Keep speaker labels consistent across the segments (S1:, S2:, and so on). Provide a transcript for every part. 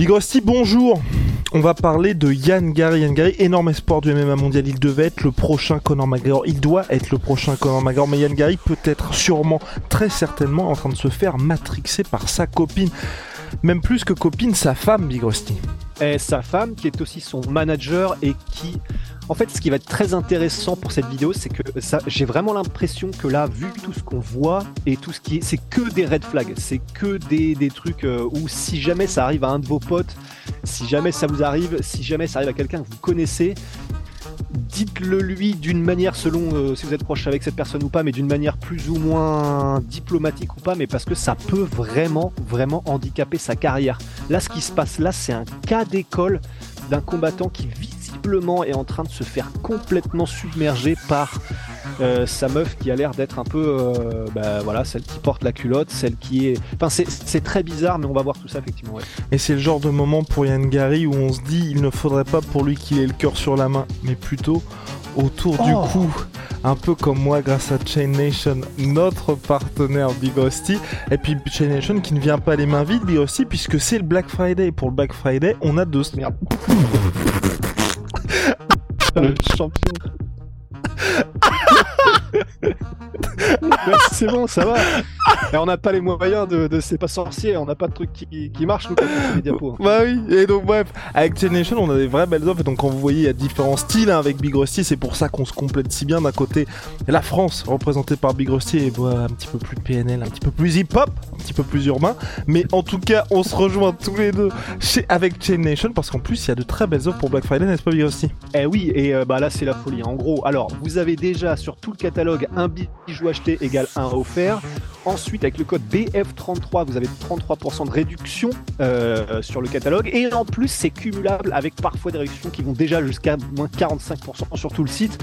S1: Big bonjour. On va parler de Yann Gary. Yann Gary, énorme espoir du MMA mondial. Il devait être le prochain Conor McGregor. Il doit être le prochain Conor McGregor. Mais Yann Gary peut être sûrement, très certainement, en train de se faire matrixer par sa copine. Même plus que copine, sa femme, Big.
S2: Et sa femme, qui est aussi son manager et qui. En fait, ce qui va être très intéressant pour cette vidéo, c'est que j'ai vraiment l'impression que là, vu tout ce qu'on voit et tout ce qui est, c'est que des red flags, c'est que des, trucs euh, où si jamais ça arrive à un de vos potes, si jamais ça vous arrive, si jamais ça arrive à quelqu'un que vous connaissez, dites-le lui d'une manière selon euh, si vous êtes proche avec cette personne ou pas, mais d'une manière plus ou moins diplomatique ou pas, mais parce que ça peut vraiment, vraiment handicaper sa carrière. Là, ce qui se passe là, c'est un cas d'école d'un combattant qui visiblement est en train de se faire complètement submerger par euh, sa meuf qui a l'air d'être un peu, euh, bah, voilà, celle qui porte la culotte, celle qui est. Enfin, c'est- c'est très bizarre, mais on va voir tout ça effectivement. ouais.
S1: Et c'est le genre de moment pour Yann Gary où on se dit il ne faudrait pas pour lui qu'il ait le cœur sur la main, mais plutôt autour du
S2: Oh.
S1: cou. Un peu comme moi grâce à Chain Nation, notre partenaire Big Rusty. Et puis Chain Nation qui ne vient pas les mains vides, Big Rusty, puisque c'est le Black Friday. Pour le Black Friday, on a deux...
S2: Merde. Le champion. Merci, c'est bon, ça va. Et on n'a pas les moyens de, de c'est pas sorcier, on n'a pas de truc qui, qui marche nous quand on fait des diapos.
S1: Bah oui, et donc bref, avec Chain Nation, on a des vraies belles offres. Et donc, quand vous voyez, il y a différents styles hein, avec Big Rusty. C'est pour ça qu'on se complète si bien. D'un côté, la France, représentée par Big Rusty, et bah, un petit peu plus PNL, un petit peu plus hip-hop, un petit peu plus urbain. Mais en tout cas, on se rejoint tous les deux chez, avec Chain Nation parce qu'en plus, il y a de très belles offres pour Black Friday, n'est-ce pas, Big Rusty?
S2: Eh oui, et euh, bah là c'est la folie. En gros, alors vous avez déjà sur tout le catalogue un bijou acheté égale un offert. Ensuite, avec le code BF33, vous avez 33% de réduction euh, sur le catalogue. Et en plus, c'est cumulable avec parfois des réductions qui vont déjà jusqu'à moins 45% sur tout le site.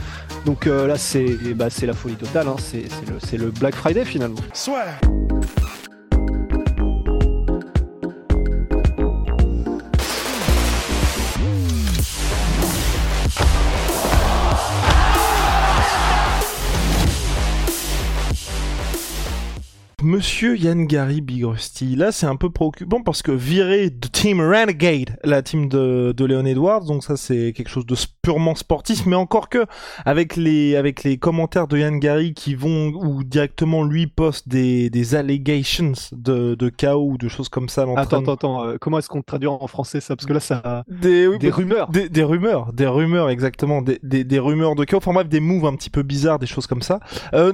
S2: Donc euh, là, c'est bah, la folie totale. hein. C'est le, Black Friday finalement.
S1: Monsieur Yann Gary Big Rusty, là c'est un peu préoccupant parce que viré de Team Renegade, la team de, de Léon Edwards, donc ça c'est quelque chose de purement sportif, mais encore que avec les avec les commentaires de Yann Gary qui vont ou directement lui poste des, des allegations de, de chaos ou de choses comme ça.
S2: Attends, attends, attends. euh, comment est-ce qu'on traduit en français ça? Parce que là, ça.
S1: Des, oui,
S2: Des rumeurs.
S1: des, des rumeurs, des rumeurs exactement, des, des, des rumeurs de chaos, enfin bref, des moves un petit peu bizarres, des choses comme ça. Euh,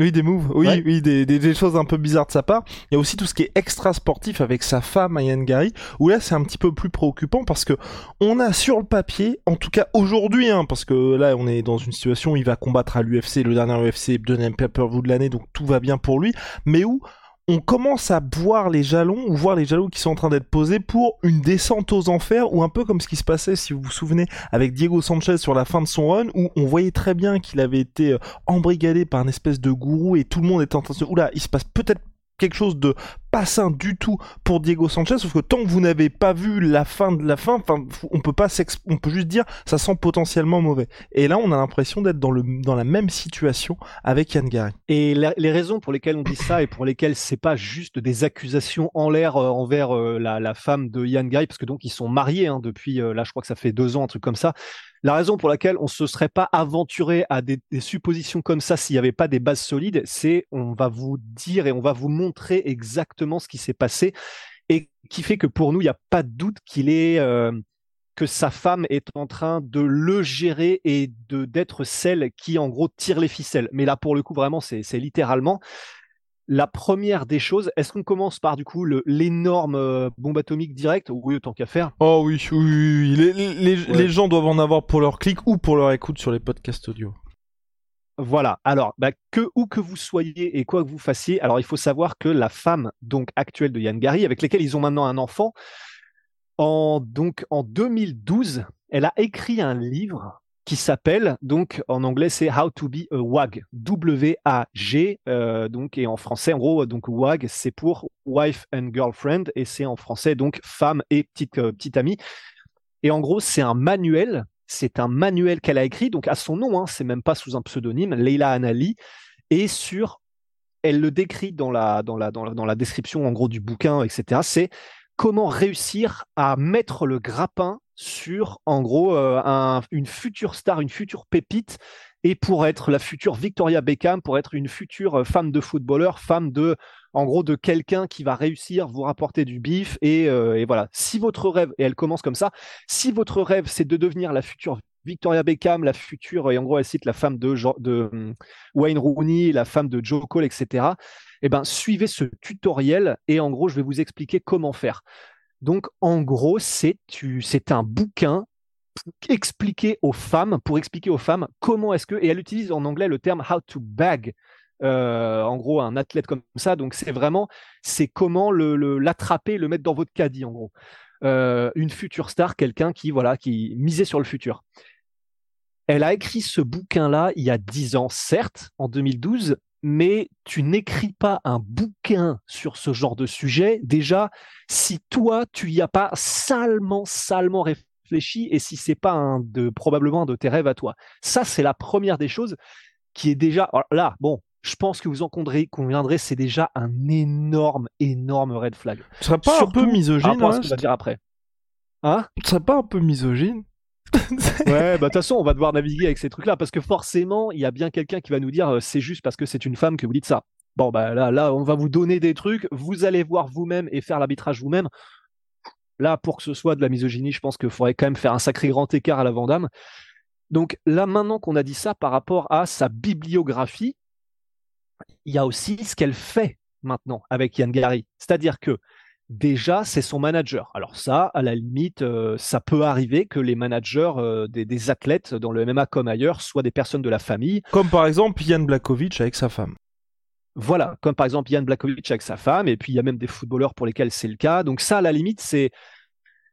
S1: oui, des moves, oui,
S2: Ouais.
S1: oui, des, des, des choses un peu bizarres de sa part. Il y a aussi tout ce qui est extra sportif avec sa femme, Yann Gary, où là c'est un petit peu plus préoccupant parce que on a sur le papier, en tout cas aujourd'hui, hein, parce que là on est dans une situation où il va combattre à l'UFC, le dernier UFC, deuxième pay-per-view de l'année, donc tout va bien pour lui, mais où on commence à voir les jalons ou voir les jalons qui sont en train d'être posés pour une descente aux enfers ou un peu comme ce qui se passait si vous vous souvenez avec Diego Sanchez sur la fin de son run où on voyait très bien qu'il avait été euh, embrigadé par une espèce de gourou et tout le monde était en train de se oula il se passe peut-être quelque chose de pas sain du tout pour Diego Sanchez sauf que tant que vous n'avez pas vu la fin de la fin on peut pas on peut juste dire ça sent potentiellement mauvais et là on a l'impression d'être dans dans la même situation avec Yann Gary
S2: Et les raisons pour lesquelles on dit ça et pour lesquelles c'est pas juste des accusations en l'air euh, envers euh, la, la femme de Yann Gary, parce que donc ils sont mariés hein, depuis euh, là, je crois que ça fait deux ans, un truc comme ça. La raison pour laquelle on se serait pas aventuré à des, suppositions comme ça s'il n'y avait pas des bases solides, c'est on va vous dire et on va vous montrer exactement ce qui s'est passé et qui fait que pour nous il n'y a pas de doute qu'il est euh, que sa femme est en train de le gérer et de d'être celle qui en gros tire les ficelles. Mais là pour le coup vraiment c'est littéralement la première des choses. Est-ce qu'on commence par du coup l'énorme euh, bombe atomique directe Oui, autant qu'à faire.
S1: Oh oui, oui, oui, oui. Les, les,
S2: Ouais.
S1: les gens doivent en avoir pour leur clic ou pour leur écoute sur les podcasts audio.
S2: Voilà. Alors, bah, que où que vous soyez et quoi que vous fassiez, alors il faut savoir que la femme donc actuelle de Yann Gary, avec laquelle ils ont maintenant un enfant, en donc en 2012, elle a écrit un livre qui s'appelle donc en anglais c'est How to be a WAG, W-A-G, euh, donc et en français en gros donc WAG c'est pour wife and girlfriend et c'est en français donc femme et petite euh, petite amie. Et en gros c'est un manuel c'est un manuel qu'elle a écrit, donc à son nom, hein, c'est même pas sous un pseudonyme, Leila Anali, et sur, elle le décrit dans la, dans la, dans la, description en gros du bouquin, etc. C'est comment réussir à mettre le grappin sur, en gros, euh, une future star, une future pépite, et pour être la future Victoria Beckham, pour être une future femme de footballeur, femme de en gros de quelqu'un qui va réussir vous rapporter du bif euh, et, voilà. Si votre rêve et elle commence comme ça, si votre rêve c'est de devenir la future Victoria Beckham, la future et en gros elle cite la femme de, de hum, Wayne Rooney, la femme de Joe Cole, etc. Eh ben suivez ce tutoriel et en gros je vais vous expliquer comment faire. Donc en gros c'est un bouquin expliquer aux femmes, pour expliquer aux femmes comment est-ce que, et elle utilise en anglais le terme how to bag euh, en gros un athlète comme ça. Donc c'est vraiment c'est comment l'attraper, le, mettre dans votre caddie en gros. Euh, une future star, quelqu'un qui voilà qui misait sur le futur. Elle a écrit ce bouquin-là il y a dix ans, certes, en 2012, mais tu n'écris pas un bouquin sur ce genre de sujet. Déjà, si toi tu y as pas salement, salement réfléchi, et si c'est pas un de probablement un de tes rêves à toi, ça c'est la première des choses qui est déjà là. Bon, je pense que vous en conviendrez, c'est déjà un énorme, énorme red flag.
S1: Ce serait pas un peu misogyne
S2: à ce dire après.
S1: Hein? Ce serait pas un peu misogyne
S2: ouais, bah de toute façon, on va devoir naviguer avec ces trucs-là parce que forcément, il y a bien quelqu'un qui va nous dire euh, c'est juste parce que c'est une femme que vous dites ça. Bon, bah là, là, on va vous donner des trucs, vous allez voir vous-même et faire l'arbitrage vous-même. Là, pour que ce soit de la misogynie, je pense qu'il faudrait quand même faire un sacré grand écart à la Vandame. Donc là, maintenant qu'on a dit ça par rapport à sa bibliographie, il y a aussi ce qu'elle fait maintenant avec Yann Gary. C'est-à-dire que déjà, c'est son manager. Alors ça, à la limite, euh, ça peut arriver que les managers euh, des, athlètes dans le MMA comme ailleurs soient des personnes de la famille.
S1: Comme par exemple Yann Blakovic avec sa femme.
S2: Voilà, comme par exemple Yann Blakovic avec sa femme, et puis il y a même des footballeurs pour lesquels c'est le cas. Donc ça, à la limite, c'est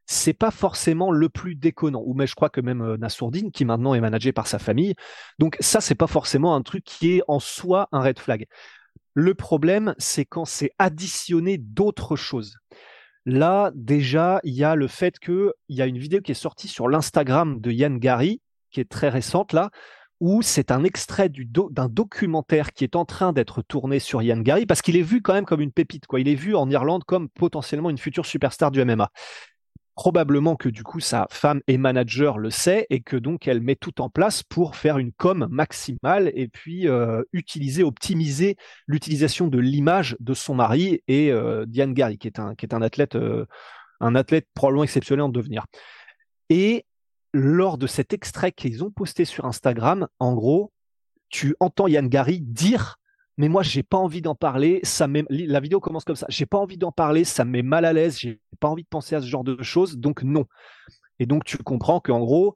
S2: c'est pas forcément le plus déconnant. Ou mais je crois que même euh, Nassourdine, qui maintenant est managé par sa famille. Donc ça, c'est pas forcément un truc qui est en soi un red flag. Le problème, c'est quand c'est additionné d'autres choses. Là, déjà, il y a le fait qu'il y a une vidéo qui est sortie sur l'Instagram de Yann Gary, qui est très récente là, où c'est un extrait d'un documentaire qui est en train d'être tourné sur Yann Gary, parce qu'il est vu quand même comme une pépite. Quoi. Il est vu en Irlande comme potentiellement une future superstar du MMA probablement que du coup sa femme et manager le sait et que donc elle met tout en place pour faire une com maximale et puis euh, utiliser, optimiser l'utilisation de l'image de son mari et euh, Diane Gary qui est un qui est un athlète euh, un athlète probablement exceptionnel en devenir. Et lors de cet extrait qu'ils ont posté sur Instagram, en gros, tu entends Yann Gary dire mais moi j'ai pas envie d'en parler. Ça la vidéo commence comme ça. J'ai pas envie d'en parler, ça me met mal à l'aise. J'ai pas envie de penser à ce genre de choses, donc non. Et donc tu comprends qu'en gros,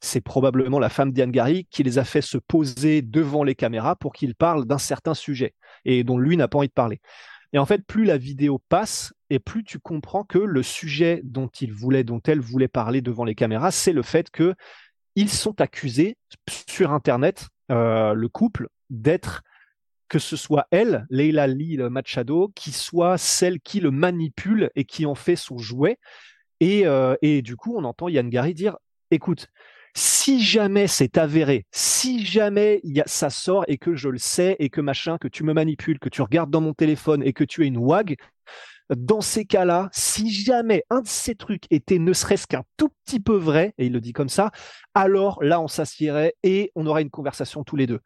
S2: c'est probablement la femme Diane Gary qui les a fait se poser devant les caméras pour qu'ils parlent d'un certain sujet et dont lui n'a pas envie de parler. Et en fait, plus la vidéo passe et plus tu comprends que le sujet dont il voulait, dont elle voulait parler devant les caméras, c'est le fait que ils sont accusés sur Internet, euh, le couple, d'être que ce soit elle, Leila Lee Machado, qui soit celle qui le manipule et qui en fait son jouet. Et, euh, et du coup, on entend Yann Gary dire, écoute, si jamais c'est avéré, si jamais y a, ça sort et que je le sais et que machin, que tu me manipules, que tu regardes dans mon téléphone et que tu es une wag, dans ces cas-là, si jamais un de ces trucs était ne serait-ce qu'un tout petit peu vrai, et il le dit comme ça, alors là, on s'assierait et on aurait une conversation tous les deux.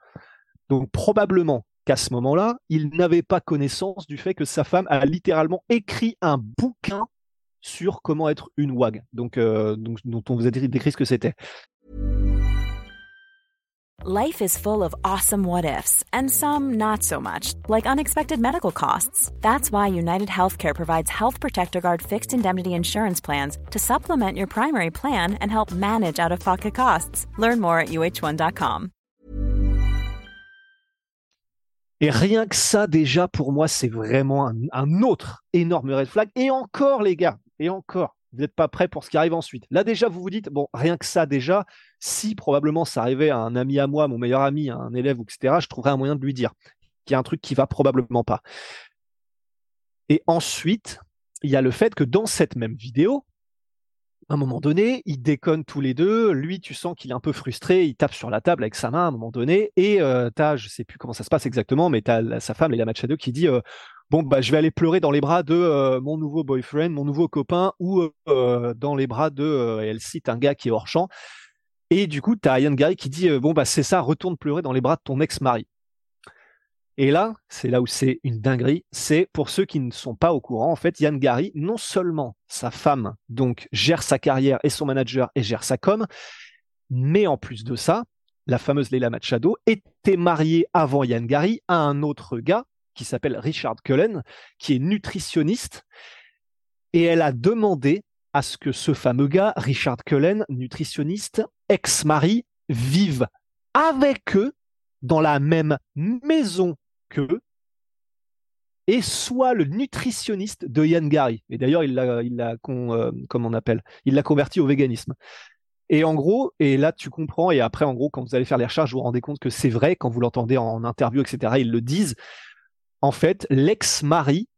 S2: Donc probablement qu'à ce moment-là, il n'avait pas connaissance du fait que sa femme a littéralement écrit un bouquin sur comment être une WAG, donc, euh, donc dont on vous a décrit ce que c'était.
S3: Life is full of awesome what ifs and some not so much, like unexpected medical costs. That's why United Healthcare provides Health Protector Guard fixed indemnity insurance plans to supplement your primary plan and help manage out of pocket costs. Learn more at uh1.com.
S2: Et rien que ça, déjà, pour moi, c'est vraiment un, autre énorme red flag. Et encore, les gars, et encore, vous n'êtes pas prêts pour ce qui arrive ensuite. Là, déjà, vous vous dites, bon, rien que ça, déjà, si probablement ça arrivait à un ami à moi, mon meilleur ami, un élève, etc., je trouverais un moyen de lui dire qu'il y a un truc qui va probablement pas. Et ensuite, il y a le fait que dans cette même vidéo, à un moment donné, ils déconnent tous les deux. Lui, tu sens qu'il est un peu frustré. Il tape sur la table avec sa main à un moment donné. Et euh, tu as, je sais plus comment ça se passe exactement, mais tu as sa femme, Leila Machado, qui dit euh, Bon, bah, je vais aller pleurer dans les bras de euh, mon nouveau boyfriend, mon nouveau copain, ou dans les bras de. elle cite un gars qui est hors champ. Et du coup, tu as Ian Gary qui dit Bon, bah, c'est ça, retourne pleurer dans les bras de ton ex-mari. Et là, c'est là où c'est une dinguerie. C'est pour ceux qui ne sont pas au courant, en fait, Yann Gary, non seulement sa femme, donc, gère sa carrière et son manager et gère sa com, mais en plus de ça, la fameuse Leila Machado était mariée avant Yann Gary à un autre gars qui s'appelle Richard Cullen, qui est nutritionniste. Et elle a demandé à ce que ce fameux gars, Richard Cullen, nutritionniste, ex-mari, vive avec eux dans la même maison que et soit le nutritionniste de Yann Gary. Et d'ailleurs, il l'a, il euh, on appelle, il l'a converti au véganisme. Et en gros, et là tu comprends, et après en gros, quand vous allez faire les recherches, vous vous rendez compte que c'est vrai, quand vous l'entendez en interview, etc., ils le disent. En fait, l'ex-mari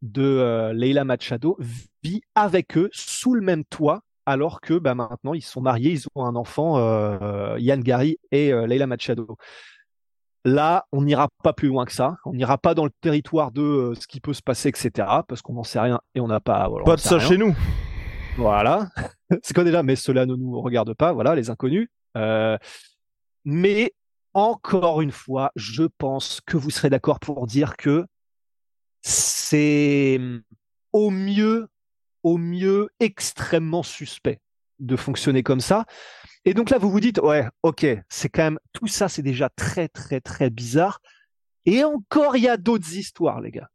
S2: de euh, Leila Machado vit avec eux sous le même toit, alors que bah, maintenant ils sont mariés, ils ont un enfant, euh, Yann Gary et Leila Machado. Là, on n'ira pas plus loin que ça. On n'ira pas dans le territoire de euh, ce qui peut se passer, etc. Parce qu'on n'en sait rien et on n'a pas.
S1: pas de ça chez nous.
S2: Voilà. c'est quoi déjà? Mais cela ne nous regarde pas. Voilà, les inconnus. Euh, mais encore une fois, je pense que vous serez d'accord pour dire que c'est au mieux, au mieux extrêmement suspect de fonctionner comme ça. Et donc là, vous vous dites, ouais, ok, c'est quand même, tout ça, c'est déjà très, très, très bizarre. Et encore, il y a d'autres histoires, les gars.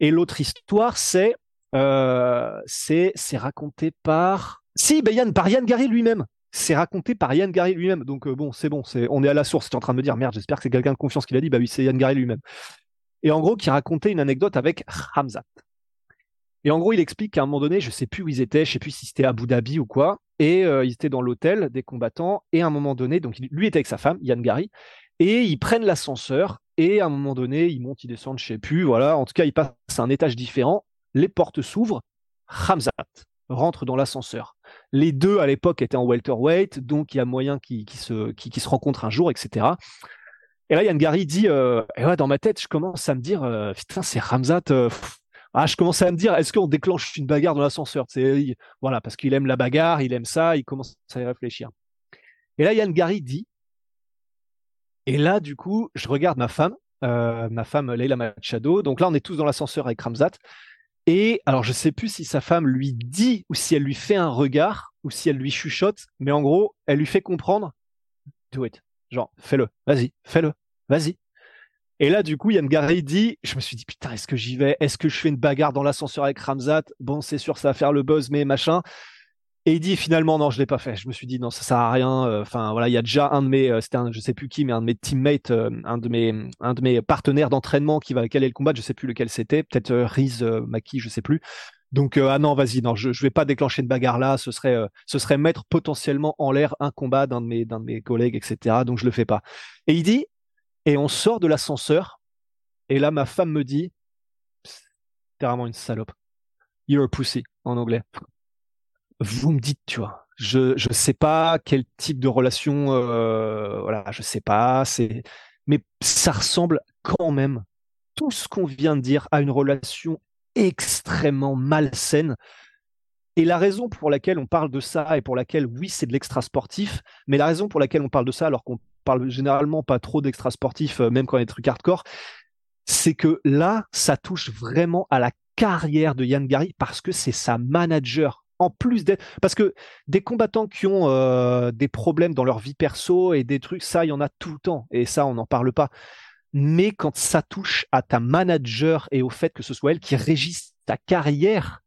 S2: Et l'autre histoire, c'est, euh, c'est, c'est raconté par, si, ben Yann, par Yann Gary lui-même. C'est raconté par Yann Gary lui-même. Donc euh, bon, c'est bon, c'est, on est à la source. Tu es en train de me dire, merde, j'espère que c'est quelqu'un de confiance qui l'a dit. Bah oui, c'est Yann Gary lui-même. Et en gros, qui racontait une anecdote avec Hamzat. Et en gros, il explique qu'à un moment donné, je sais plus où ils étaient, je sais plus si c'était Abu Dhabi ou quoi, et euh, ils étaient dans l'hôtel des combattants, et à un moment donné, lui était avec sa femme, Yann Gary, et ils prennent l'ascenseur, et à un moment donné, ils montent, ils descendent, je sais plus, voilà, en tout cas, ils passent à un étage différent, les portes s'ouvrent, Hamzat rentre dans l'ascenseur. Les deux, à l'époque, étaient en welterweight, donc il y a moyen qu'ils se, rencontrent un jour, etc. Et là, Yann Gary dit, euh, ouais, dans ma tête, je commence à me dire, euh, putain, c'est Ramzat, ah, je commençais à me dire, est-ce qu'on déclenche une bagarre dans l'ascenseur? Voilà, parce qu'il aime la bagarre, il aime ça, il commence à y réfléchir. Et là, Yann Gary dit, et là, du coup, je regarde ma femme, euh, ma femme Leila Machado. Donc là, on est tous dans l'ascenseur avec Ramzat. Et alors, je sais plus si sa femme lui dit ou si elle lui fait un regard ou si elle lui chuchote, mais en gros, elle lui fait comprendre, do it. Genre, fais-le, vas-y, fais-le, vas-y, et là, du coup, Yann Gary dit, je me suis dit, putain, est-ce que j'y vais? Est-ce que je fais une bagarre dans l'ascenseur avec Ramzat? Bon, c'est sûr, ça va faire le buzz, mais machin. Et il dit finalement non, je l'ai pas fait. Je me suis dit non, ça sert à rien. Euh, enfin voilà, il y a déjà un de mes, euh, c'était un, je sais plus qui, mais un de mes teammates, euh, un de mes, un de mes partenaires d'entraînement qui va caler le combat? Je sais plus lequel c'était. Peut-être Riz Maki, je sais plus. Donc ah non, vas-y, non, je, je vais pas déclencher une bagarre là. Ce serait, ce serait mettre potentiellement en l'air un combat d'un de mes, d'un de mes collègues, etc. Donc je le fais pas. Et il dit et on sort de l'ascenseur. Et là, ma femme me dit, t'es vraiment une salope. You're a pussy, en anglais. Vous me dites, tu vois, je je sais pas quel type de relation, euh, voilà, je sais pas, c'est, mais ça ressemble quand même tout ce qu'on vient de dire à une relation extrêmement malsaine. Et la raison pour laquelle on parle de ça et pour laquelle, oui, c'est de l'extra sportif, mais la raison pour laquelle on parle de ça alors qu'on parle généralement pas trop d'extra sportifs, euh, même quand il y a des trucs hardcore, c'est que là, ça touche vraiment à la carrière de Yann Gary parce que c'est sa manager. En plus d'être, parce que des combattants qui ont euh, des problèmes dans leur vie perso et des trucs, ça, il y en a tout le temps. Et ça, on n'en parle pas. Mais quand ça touche à ta manager et au fait que ce soit elle qui régisse ta carrière,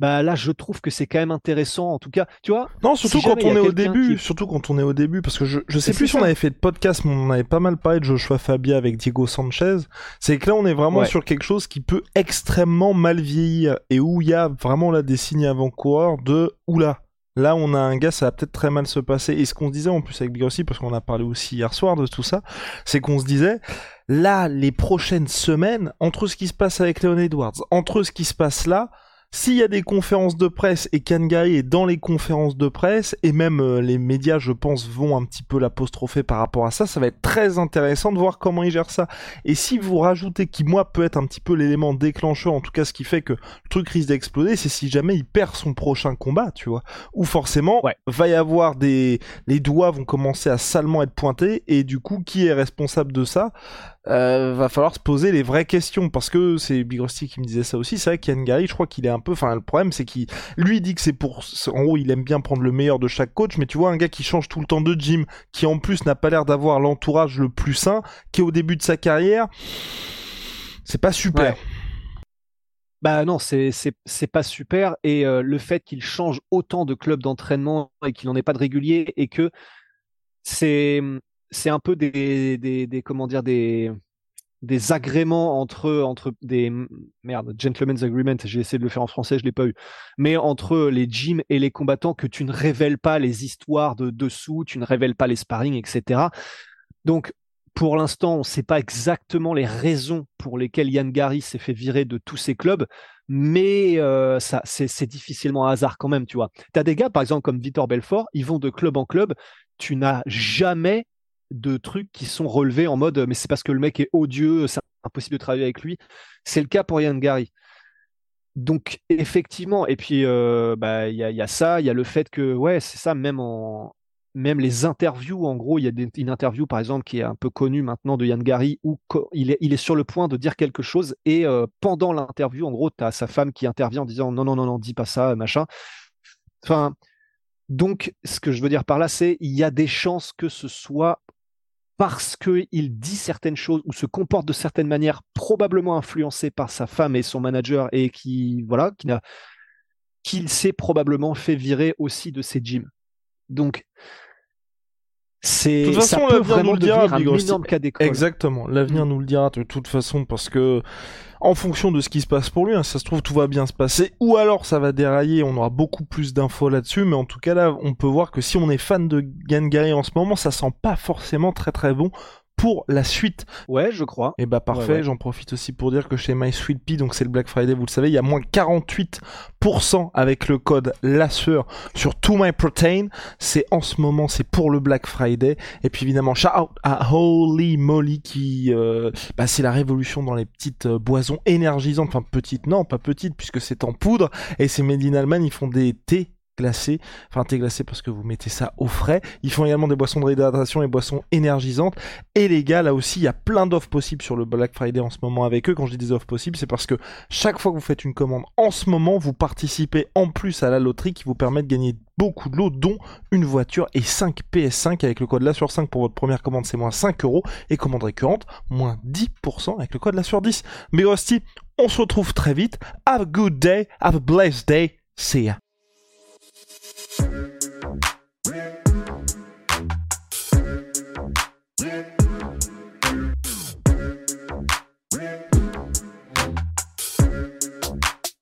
S2: bah là je trouve que c'est quand même intéressant en tout cas tu vois
S1: non surtout
S2: si
S1: quand on est au début
S2: qui-
S1: surtout quand on est au début parce que je, je sais plus si on avait fait de podcast mais on avait pas mal parlé de Joshua Fabia avec Diego Sanchez c'est que là on est vraiment
S2: Ouais.
S1: sur quelque chose qui peut extrêmement mal vieillir et où il y a vraiment là des signes avant-coureurs de oula Là, on a un gars, ça va peut-être très mal se passer. Et ce qu'on se disait en plus avec Big Rossi, parce qu'on a parlé aussi hier soir de tout ça, c'est qu'on se disait, là, les prochaines semaines, entre ce qui se passe avec Leon Edwards, entre ce qui se passe là, s'il y a des conférences de presse et Kangari est dans les conférences de presse, et même euh, les médias, je pense, vont un petit peu l'apostropher par rapport à ça, ça va être très intéressant de voir comment il gère ça. Et si vous rajoutez, qui moi peut être un petit peu l'élément déclencheur, en tout cas ce qui fait que le truc risque d'exploser, c'est si jamais il perd son prochain combat, tu vois. Ou forcément,
S2: Ouais.
S1: va y avoir des... Les doigts vont commencer à salement être pointés, et du coup, qui est responsable de ça euh, va falloir se poser les vraies questions parce que c'est Big Rusty qui me disait ça aussi. C'est vrai qu'Yann Gary, je crois qu'il est un peu. Enfin, le problème, c'est qu'il lui dit que c'est pour. En gros, il aime bien prendre le meilleur de chaque coach, mais tu vois, un gars qui change tout le temps de gym, qui en plus n'a pas l'air d'avoir l'entourage le plus sain, qui est au début de sa carrière, c'est pas super.
S2: Bah non, c'est pas super et euh, le fait qu'il change autant de clubs d'entraînement et qu'il n'en ait pas de régulier et que c'est un peu des, des comment dire des des agréments entre entre des merde gentlemen's agreement j'ai essayé de le faire en français je l'ai pas eu mais entre les gyms et les combattants que tu ne révèles pas les histoires de dessous tu ne révèles pas les sparring etc donc pour l'instant, on ne sait pas exactement les raisons pour lesquelles Yann Gary s'est fait virer de tous ses clubs, mais euh, ça, c'est, difficilement un hasard quand même, tu vois. Tu as des gars, par exemple, comme Vitor Belfort, ils vont de club en club, tu n'as jamais de trucs qui sont relevés en mode mais c'est parce que le mec est odieux, c'est impossible de travailler avec lui. C'est le cas pour Yann Gary. Donc effectivement, et puis euh, bah, il y, a, y a ça, il y a le fait que ouais c'est ça même en même les interviews en gros il y a une interview par exemple qui est un peu connue maintenant de Yann Gary où il est, il est sur le point de dire quelque chose et euh, pendant l'interview en gros tu as sa femme qui intervient en disant non non non non dis pas ça machin. Enfin donc ce que je veux dire par là c'est il y a des chances que ce soit parce qu'il dit certaines choses ou se comporte de certaines manières, probablement influencé par sa femme et son manager, et qui, qu'il s'est probablement fait virer aussi de ses gyms. Donc, c'est,
S1: De toute façon,
S2: ça peut
S1: l'avenir nous
S2: vraiment
S1: le dira,
S2: devenir
S1: Big
S2: un énorme cas d'école.
S1: Exactement. L'avenir nous le dira de toute façon parce que, en fonction de ce qui se passe pour lui, hein, ça se trouve tout va bien se passer, ou alors ça va dérailler, on aura beaucoup plus d'infos là-dessus, mais en tout cas là, on peut voir que si on est fan de Yann Gary en ce moment, ça sent pas forcément très très bon pour la suite.
S2: Ouais, je crois.
S1: Et bah parfait,
S2: Ouais, ouais.
S1: j'en profite aussi pour dire que chez My Sweet Pea, donc c'est le Black Friday, vous le savez, il y a moins 48% avec le code LASSEUR sur To My Protein. C'est en ce moment, c'est pour le Black Friday. Et puis évidemment, shout out à Holy Moly qui, euh, bah, c'est la révolution dans les petites euh, boissons énergisantes. Enfin, petites, non, pas petites, puisque c'est en poudre. Et c'est Made in Allemagne, ils font des thés enfin thé glacé parce que vous mettez ça au frais. Ils font également des boissons de réhydratation et boissons énergisantes. Et les gars, là aussi, il y a plein d'offres possibles sur le Black Friday en ce moment avec eux. Quand je dis des offres possibles, c'est parce que chaque fois que vous faites une commande en ce moment, vous participez en plus à la loterie qui vous permet de gagner beaucoup de lots, dont une voiture et 5 PS5 avec le code là sur 5 pour votre première commande, c'est moins 5 euros. Et commande récurrente, moins 10% avec le code là sur 10. Mais Rusty, on se retrouve très vite. Have a good day, have a blessed day. See ya.